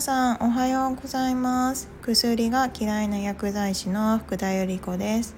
さんおはようございます。薬が嫌いな薬剤師の福田由里子です。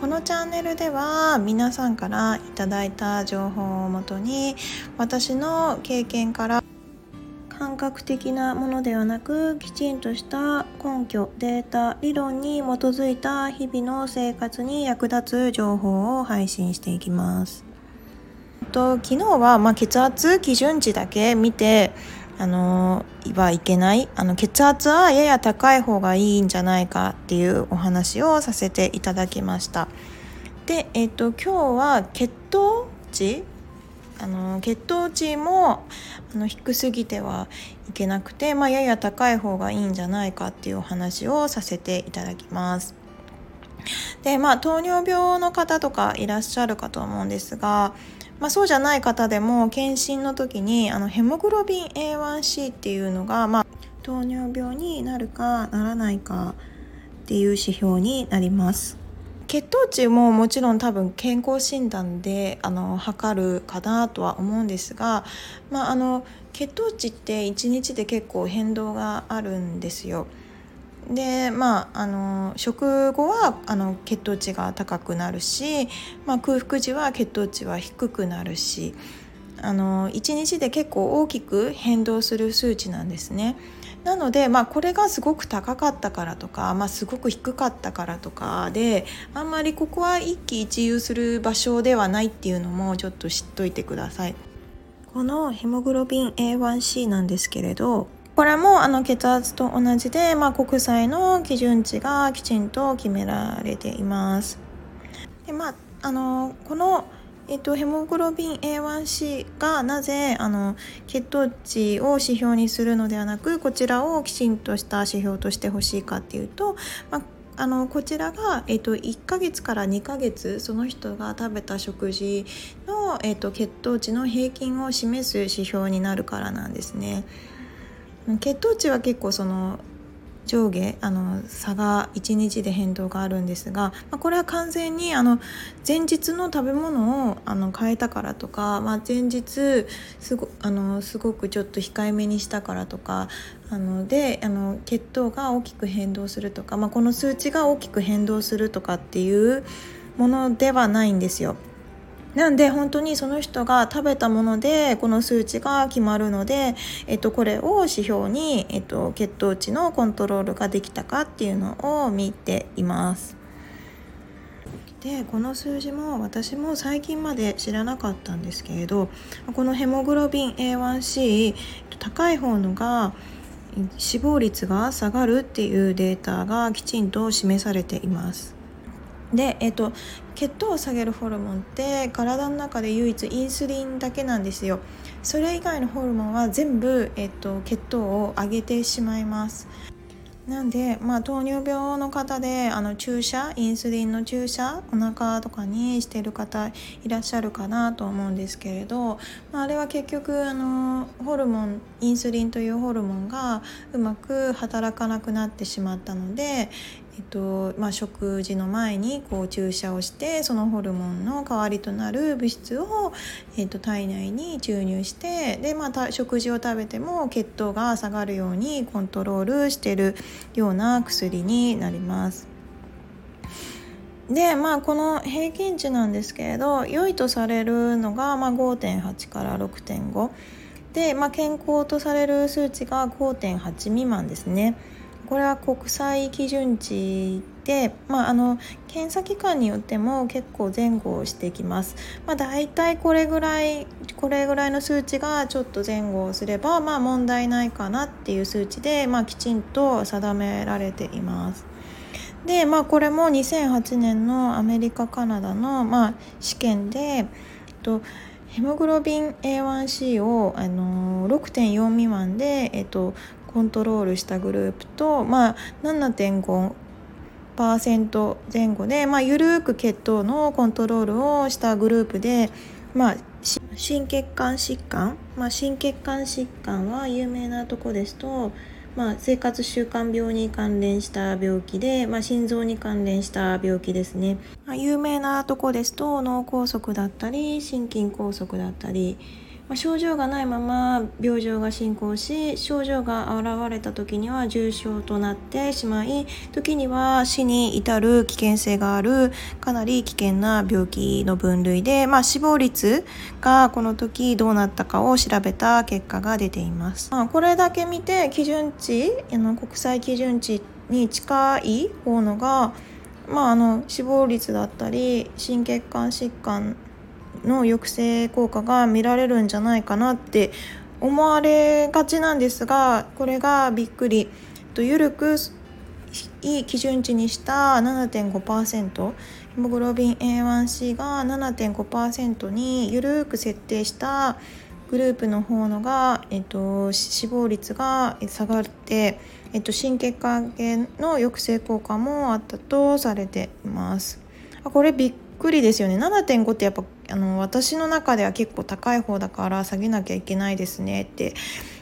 このチャンネルでは皆さんからいただいた情報をもとに私の経験から感覚的なものではなくきちんとした根拠データ理論に基づいた日々の生活に役立つ情報を配信していきます。と昨日はま血圧基準値だけ見てあのはいけないあの血圧はやや高い方がいいんじゃないかっていうお話をさせていただきました。で、えっと、今日は血糖値？あの血糖値もあの低すぎてはいけなくて、まあ、やや高い方がいいんじゃないかっていうお話をさせていただきます。でまあ糖尿病の方とかいらっしゃるかと思うんですがまあ、そうじゃない方でも検診の時にあのヘモグロビン A1C っていうのが、まあ、糖尿病になるかならないかっていう指標になります。血糖値ももちろん多分健康診断であの測るかなとは思うんですが、まあ、あの血糖値って1日で結構変動があるんですよ。でまああの食後はあの血糖値が高くなるし、まあ、空腹時は血糖値は低くなるしあの1日で結構大きく変動する数値なんですね。なので、まあ、これがすごく高かったからとか、まあ、すごく低かったからとかであんまりここは一喜一憂する場所ではないっていうのもちょっと知っといてください。このヘモグロビン A1C なんですけれどこれもあの血圧と同じで、まあ、国際の基準値がきちんと決められています。でまあ、あのこのえっと、ヘモグロビン A1C がなぜあの血糖値を指標にするのではなくこちらをきちんとした指標としてほしいかっていうと、まあ、あのこちらが、えっと、1ヶ月から2ヶ月その人が食べた食事の、えっと、血糖値の平均を示す指標になるからなんですね。血糖値は結構その上下あの差が1日で変動があるんですが、まあ、これは完全にあの前日の食べ物をあの変えたからとか、まあ、前日すごあのすごくちょっと控えめにしたからとかあのであの血糖が大きく変動するとか、まあ、この数値が大きく変動するとかっていうものではないんですよ。なんで本当にその人が食べたものでこの数値が決まるので、えっと、これを指標に、えっと、血糖値のコントロールができたかっていうのを見ています。でこの数字も私も最近まで知らなかったんですけれどこのヘモグロビン A1C 高い方のが死亡率が下がるっていうデータがきちんと示されています。で、えっと、血糖を下げるホルモンって体の中で唯一インスリンだけなんですよ。それ以外のホルモンは全部、えっと、血糖を上げてしまいます。なんで、まあ、糖尿病の方であの注射インスリンの注射お腹とかにしてる方いらっしゃるかなと思うんですけれど、まあ、あれは結局あのホルモンインスリンというホルモンがうまく働かなくなってしまったので、えっとまあ、食事の前にこう注射をしてそのホルモンの代わりとなる物質を、えっと、体内に注入してで、まあ、食事を食べても血糖が下がるようにコントロールしてるような薬になります。でまあこの平均値なんですけれど良いとされるのが、まあ、5.8から6.5で、まあ、健康とされる数値が5.8未満ですね。これは国際基準値で、まあ、あの検査機関によっても結構前後してきます。まあ、大体これぐらいこれぐらいの数値がちょっと前後すれば、まあ、問題ないかなっていう数値で、まあ、きちんと定められています。でまあこれも2008年のアメリカカナダの、まあ、試験で、えっと、ヘモグロビン A1C を、あの6.4未満で、えっと、コントロールしたグループと、まあ、7.5%前後で、まあ、緩く血糖のコントロールをしたグループで、まあ、心血管疾患、まあ、心血管疾患は有名なとこですと、まあ、生活習慣病に関連した病気で、まあ、心臓に関連した病気ですね、まあ、有名なとこですと脳梗塞だったり心筋梗塞だったりまあ、症状がないまま病状が進行し症状が現れた時には重症となってしまい時には死に至る危険性があるかなり危険な病気の分類で、まあ、死亡率がこの時どうなったかを調べた結果が出ています。まあ、これだけ見て基準値あの国際基準値に近い方のがまあ、あの死亡率だったり心血管疾患の抑制効果が見られるんじゃないかなって思われがちなんですがこれがびっくりと緩くいい基準値にした7.5%ヘモグロビン A1C が7.5%に緩く設定したグループの方のが、えっと、死亡率が下がって、えっと、心血管系の抑制効果もあったとされています。これびっくりですよね7.5ってやっぱあの私の中では結構高い方だから下げなきゃいけないですねって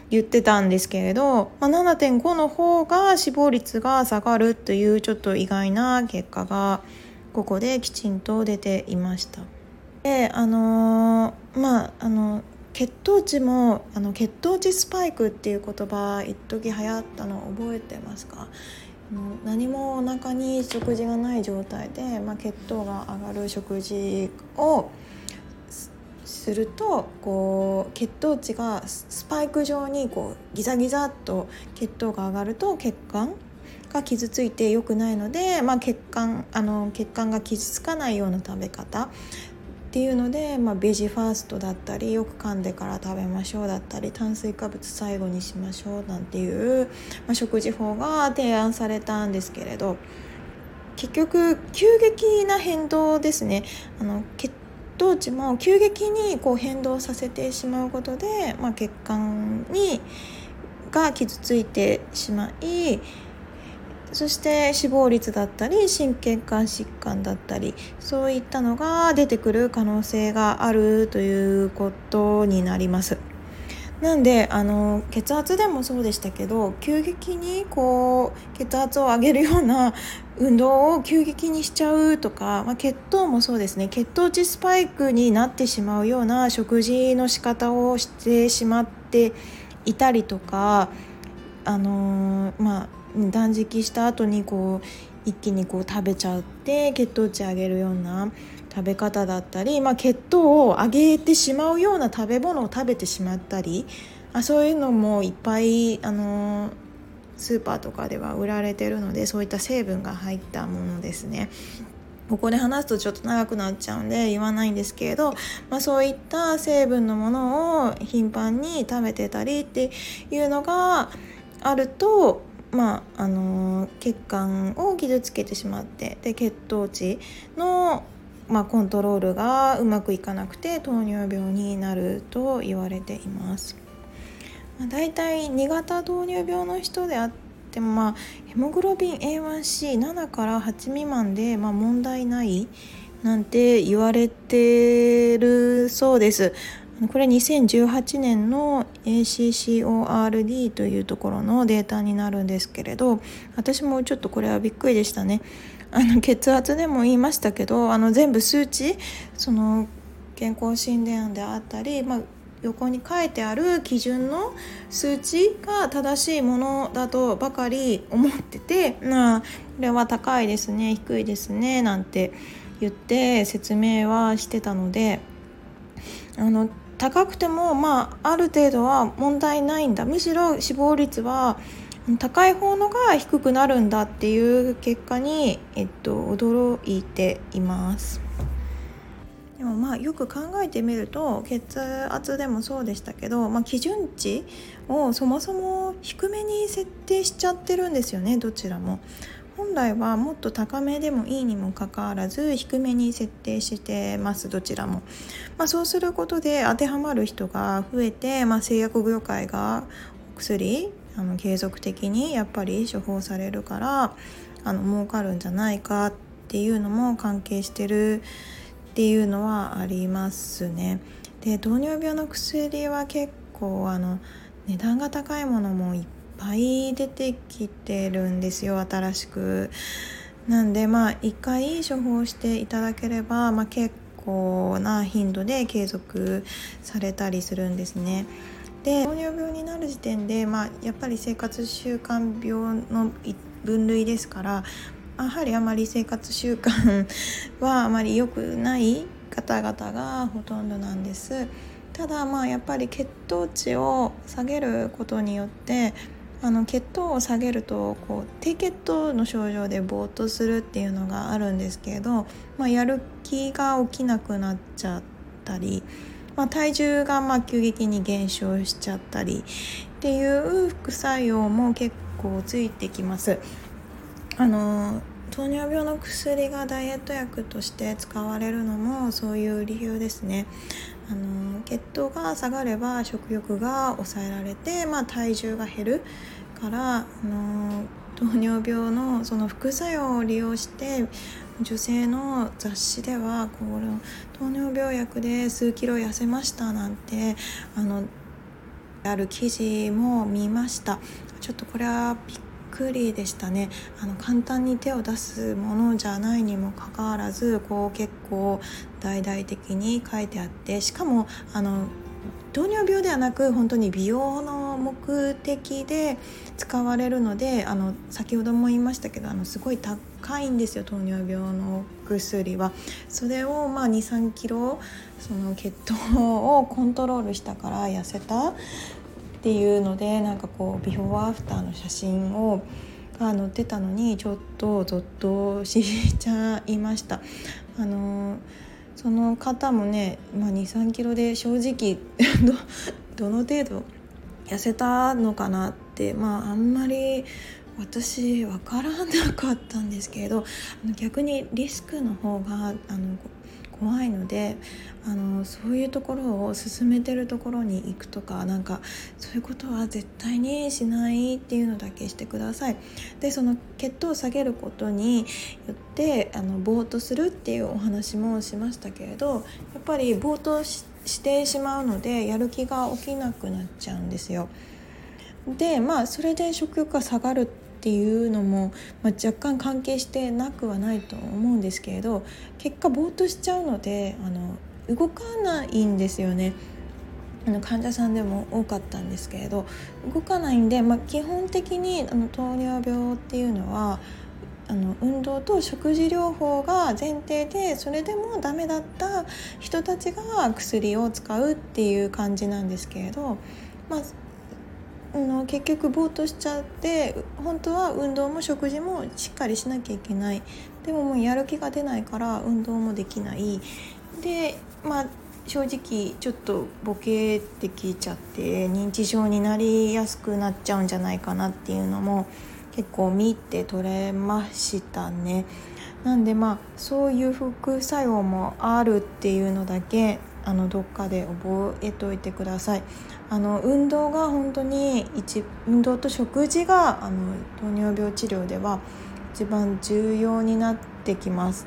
言ってたんですけれど、まあ、7.5の方が死亡率が下がるというちょっと意外な結果がここできちんと出ていました。であのー、まああの血糖値もあの血糖値スパイクっていう言葉一時流行ったの覚えてますか？何もお腹に食事がない状態で、まあ、血糖が上がる食事をするとこう血糖値がスパイク状にこうギザギザっと血糖が上がると血管が傷ついて良くないので、まあ、血管あの血管が傷つかないような食べ方っていうので、まあ、ベジファーストだったりよく噛んでから食べましょうだったり炭水化物最後にしましょうなんていう、まあ、食事法が提案されたんですけれど結局急激な変動ですね。あの血糖値も急激にこう変動させてしまうことで、まあ、血管にが傷ついてしまいそして死亡率だったり心血管疾患だったりそういったのが出てくる可能性があるということになります。なんであの血圧でもそうでしたけど急激にこう血圧を上げるような運動を急激にしちゃうとか、まあ、血糖もそうですね。血糖値スパイクになってしまうような食事の仕方をしてしまっていたりとかあの、まあ断食した後にこう一気にこう食べちゃって血糖値上げるような食べ方だったり、まあ、血糖を上げてしまうような食べ物を食べてしまったりあそういうのもいっぱいあのスーパーとかでは売られてるのでそういった成分が入ったものですね。ここで話すとちょっと長くなっちゃうんで言わないんですけれど、まあ、そういった成分のものを頻繁に食べてたりっていうのがあるとまああの血管を傷つけてしまってで血糖値の、まあ、コントロールがうまくいかなくて糖尿病になると言われています。まあ、だいたい2型糖尿病の人であっても、まあ、ヘモグロビン A1C7 から8未満で、まあ、問題ないなんて言われてるそうです。これ2018年の ACCORD というところのデータになるんですけれど私もちょっとこれはびっくりでしたね。あの血圧でも言いましたけどあの全部数値その健康診断であったり、まあ、横に書いてある基準の数値が正しいものだとばかり思っててまあこれは高いですね低いですねなんて言って説明はしてたのであの高くてもまあある程度は問題ないんだむしろ死亡率は高い方のが低くなるんだっていう結果に、えっと、驚いています。でもまあよく考えてみると血圧でもそうでしたけど、まあ、基準値をそもそも低めに設定しちゃってるんですよねどちらも。本来はもっと高めでもいいにもかかわらず低めに設定してますどちらも、まあ、そうすることで当てはまる人が増えて、まあ、製薬業界がお薬あの継続的にやっぱり処方されるからあの儲かるんじゃないかっていうのも関係してるっていうのはありますね。で糖尿病の薬は結構あの値段が高いものもいっぱい出てきてるんですよ新しく。なんでまあ一回処方していただければ、まあ、結構な頻度で継続されたりするんですね。で糖尿病になる時点で、まあ、やっぱり生活習慣病の分類ですからやはりあまり生活習慣はあまり良くない方々がほとんどなんです。ただまあやっぱり血糖値を下げることによってあの血糖を下げるとこう低血糖の症状でぼーっとするっていうのがあるんですけど、まあ、やる気が起きなくなっちゃったり、まあ、体重がま急激に減少しちゃったりっていう副作用も結構ついてきます。あの糖尿病の薬がダイエット薬として使われるのもそういう理由ですね。あの血糖が下がれば食欲が抑えられて、まあ、体重が減るからあの糖尿病のその副作用を利用して女性の雑誌ではこの糖尿病薬で数キロ痩せましたなんてあのある記事も見ました。ちょっとこれはびっくりでしたねあの簡単に手を出すものじゃないにもかかわらずこう結構大々的に書いてあってしかもあの糖尿病ではなく本当に美容の目的で使われるのであの先ほども言いましたけどあのすごい高いんですよ糖尿病の薬は。それをまあ23キロその血糖をコントロールしたから痩せたっていうのでなんかこうビフォーアフターの写真をが載ってたのにちょっとゾッとしちゃいました。あのその方もね、まあ、2 3キロで正直 どの程度痩せたのかなってまああんまり私分からなかったんですけれど逆にリスクの方があの怖いのであのそういうところを進めてるところに行くとかなんかそういうことは絶対にしないっていうのだけしてください。でその血糖を下げることによってあのぼーっとするっていうお話もしましたけれどやっぱりぼーっとしてしまうのでやる気が起きなくなっちゃうんですよ。でまあそれで食欲が下がるっていうのも、まあ、若干関係してなくはないと思うんですけれど結果ぼーっとしちゃうのであの動かないんですよね。あの患者さんでも多かったんですけれど動かないんで、まあ、基本的にあの糖尿病っていうのはあの運動と食事療法が前提でそれでもダメだった人たちが薬を使うっていう感じなんですけれど、まあ、あの結局ぼーっとしちゃって本当は運動も食事もしっかりしなきゃいけないでももうやる気が出ないから運動もできないでまあ正直ちょっとボケってきちゃって認知症になりやすくなっちゃうんじゃないかなっていうのも結構見て取れましたね。なんでまあそういう副作用もあるっていうのだけあのどっかで覚えておいてください。あの運動が本当に一運動と食事があの糖尿病治療では一番重要になってきます。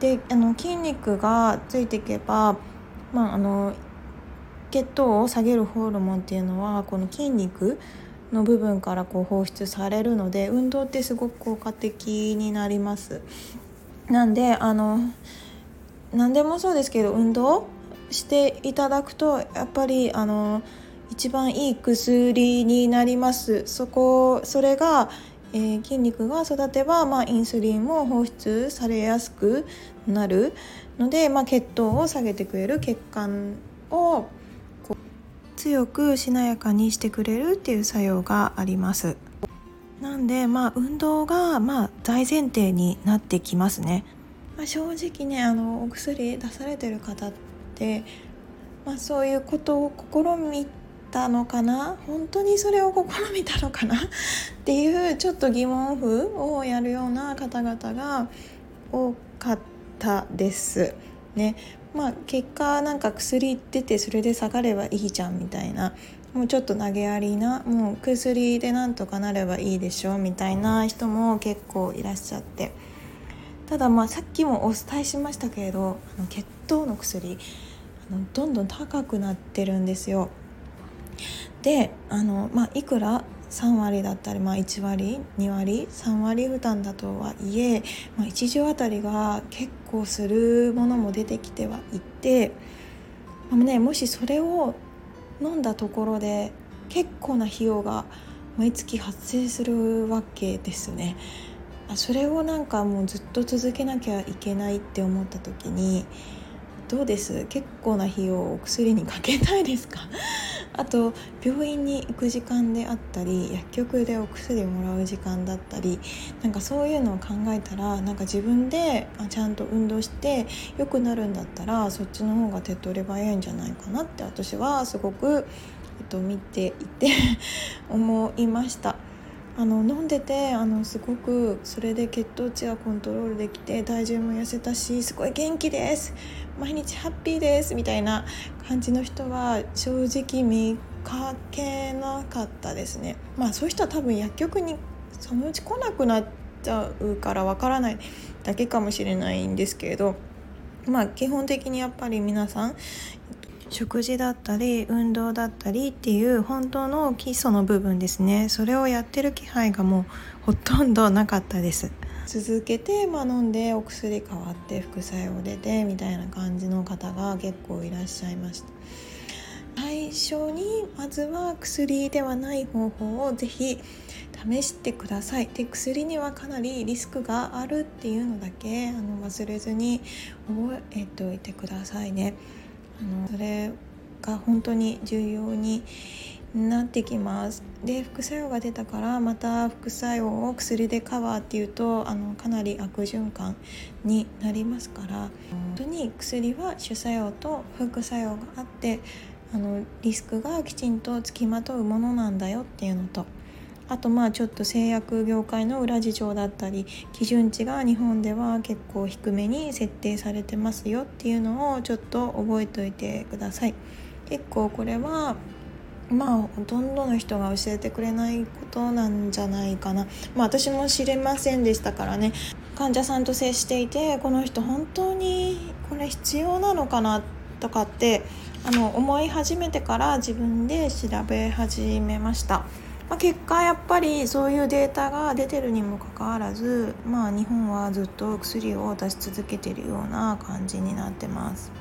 であの筋肉がついていけば、まあ、あの血糖を下げるホルモンっていうのはこの筋肉の部分からこう放出されるので運動ってすごく効果的になります。なんであの何でもそうですけど運動していただくとやっぱりあの一番いい薬になります。そこそれが、えー、筋肉が育てば、まあ、インスリンも放出されやすくなる。ので、まあ、血糖を下げてくれる血管を強くしなやかにしてくれるっていう作用があります。なんでまあ運動がまあ大前提になってきますね、まあ、正直ねあのお薬出されてる方って、まあ、そういうことを試みたのかな？本当にそれを試みたのかな？っていうちょっと疑問符をやるような方々が多かったです。ね。まあ、結果なんか薬出てそれで下がればいいじゃんみたいな。もうちょっと投げやりなもう薬でなんとかなればいいでしょみたいな人も結構いらっしゃって。ただまあさっきもお伝えしましたけれどあの血糖の薬あのどんどん高くなってるんですよ。であの、まあ、いくら？3割だったり、まあ、1割2割3割負担だとはいえ、まあ、1錠あたりが結構するものも出てきてはいて、まあね、もしそれを飲んだところで結構な費用が毎月発生するわけですね。それをなんかもうずっと続けなきゃいけないって思った時にどうです？結構な費用をお薬にかけたいですか？あと病院に行く時間であったり薬局でお薬をもらう時間だったりなんかそういうのを考えたらなんか自分でちゃんと運動して良くなるんだったらそっちの方が手っ取り早いんじゃないかなって私はすごく、えっと、見ていて 思いました。あの飲んでてあのすごくそれで血糖値はコントロールできて体重も痩せたしすごい元気です。毎日ハッピーですみたいな感じの人は正直見かけなかったですね。まあそういう人は多分薬局にそのうち来なくなっちゃうからわからないだけかもしれないんですけれどまあ基本的にやっぱり皆さん食事だったり運動だったりっていう本当の基礎の部分ですね。それをやってる気配がもうほとんどなかったです。続けて、まあ、飲んでお薬変わって副作用出てみたいな感じの方が結構いらっしゃいました。最初にまずは薬ではない方法をぜひ試してください。で薬にはかなりリスクがあるっていうのだけあの忘れずに覚えておいてくださいね。あのそれが本当に重要になってきます。で副作用が出たからまた副作用を薬でカバーっていうとあのかなり悪循環になりますから本当に薬は主作用と副作用があってあのリスクがきちんとつきまとうものなんだよっていうのと。あとまあちょっと製薬業界の裏事情だったり基準値が日本では結構低めに設定されてますよっていうのをちょっと覚えておいてください。結構これはまあほとんどの人が教えてくれないことなんじゃないかなまあ私も知れませんでしたからね患者さんと接していてこの人本当にこれ必要なのかなとかってあの思い始めてから自分で調べ始めました。まあ、結果やっぱりそういうデータが出てるにもかかわらず、まあ、日本はずっと薬を出し続けてるような感じになってます。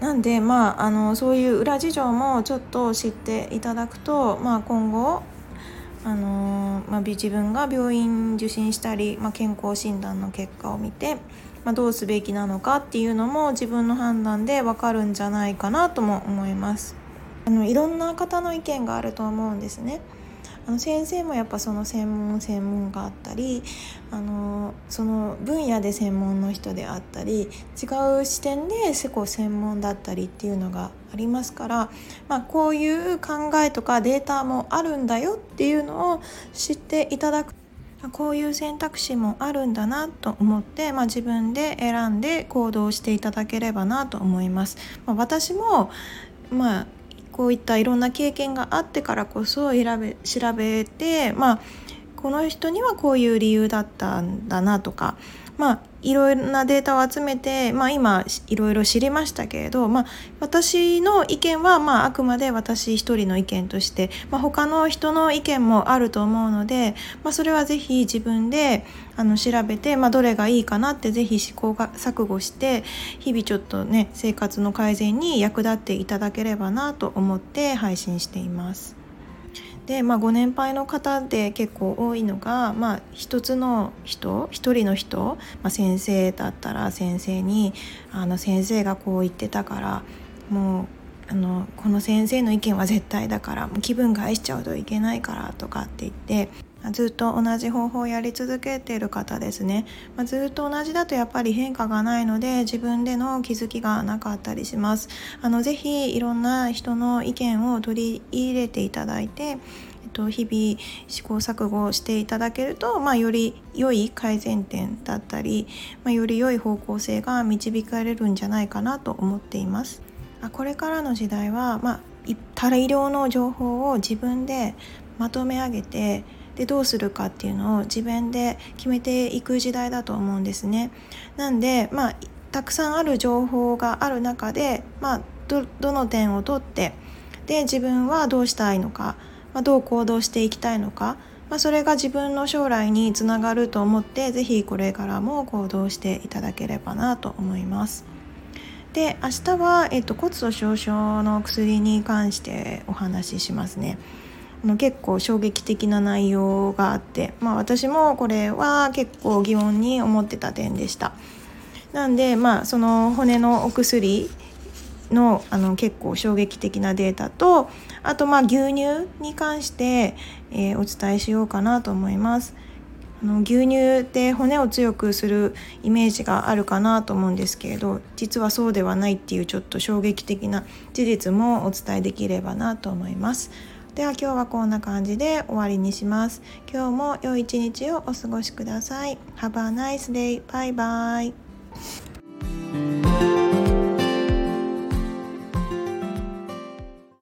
なんで、まあ、あのそういう裏事情もちょっと知っていただくと、まあ、今後あのまあ、自分が病院受診したり、まあ、健康診断の結果を見て、まあ、どうすべきなのかっていうのも自分の判断でわかるんじゃないかなとも思いますあのいろんな方の意見があると思うんですねあの先生もやっぱその専門専門があったりあのその分野で専門の人であったり違う視点でセコ専門だったりっていうのがありますから、まあ、こういう考えとかデータもあるんだよっていうのを知っていただくこういう選択肢もあるんだなと思って、まあ、自分で選んで行動していただければなと思います。まあ、私もまあこういったいろんな経験があってからこそ調べ調べて、まあ、この人にはこういう理由だったんだなとか、まあ、いろいろなデータを集めて、まあ、今いろいろ知りましたけれど、まあ、私の意見は、まあ、あくまで私一人の意見として、まあ、他の人の意見もあると思うので、まあ、それはぜひ自分であの調べて、まあ、どれがいいかなってぜひ試行錯誤して日々ちょっとね生活の改善に役立っていただければなと思って配信しています。で、まあ、ご年配の方で結構多いのが、まあ、一つの人一人の人、まあ、先生だったら先生にあの先生がこう言ってたからもうあのこの先生の意見は絶対だからもう気分害しちゃうといけないからとかって言ってずっと同じ方法をやり続けている方ですね、まあ、ずっと同じだとやっぱり変化がないので自分での気づきがなかったりします。あのぜひいろんな人の意見を取り入れていただいて、えっと、日々試行錯誤していただけると、まあ、より良い改善点だったり、まあ、より良い方向性が導かれるんじゃないかなと思っています。あこれからの時代は、まあ、大量の情報を自分でまとめ上げてでどうするかっていうのを自分で決めていく時代だと思うんですね。なんでまあたくさんある情報がある中で、まあ、どの点を取ってで自分はどうしたいのかまあ、どう行動していきたいのか、まあ、それが自分の将来につながると思って是非これからも行動していただければなと思います。で明日は、えっと、骨粗しょう症の薬に関してお話ししますね。結構衝撃的な内容があって、まあ、私もこれは結構疑問に思ってた点でした。なんで、まあ、その骨のお薬のあの結構衝撃的なデータとあとまあ牛乳に関して、えー、お伝えしようかなと思います。あの牛乳って骨を強くするイメージがあるかなと思うんですけれど実はそうではないっていうちょっと衝撃的な事実もお伝えできればなと思います。では今日はこんな感じで終わりにします。今日も良い一日をお過ごしください。Have a nice day バイバイ。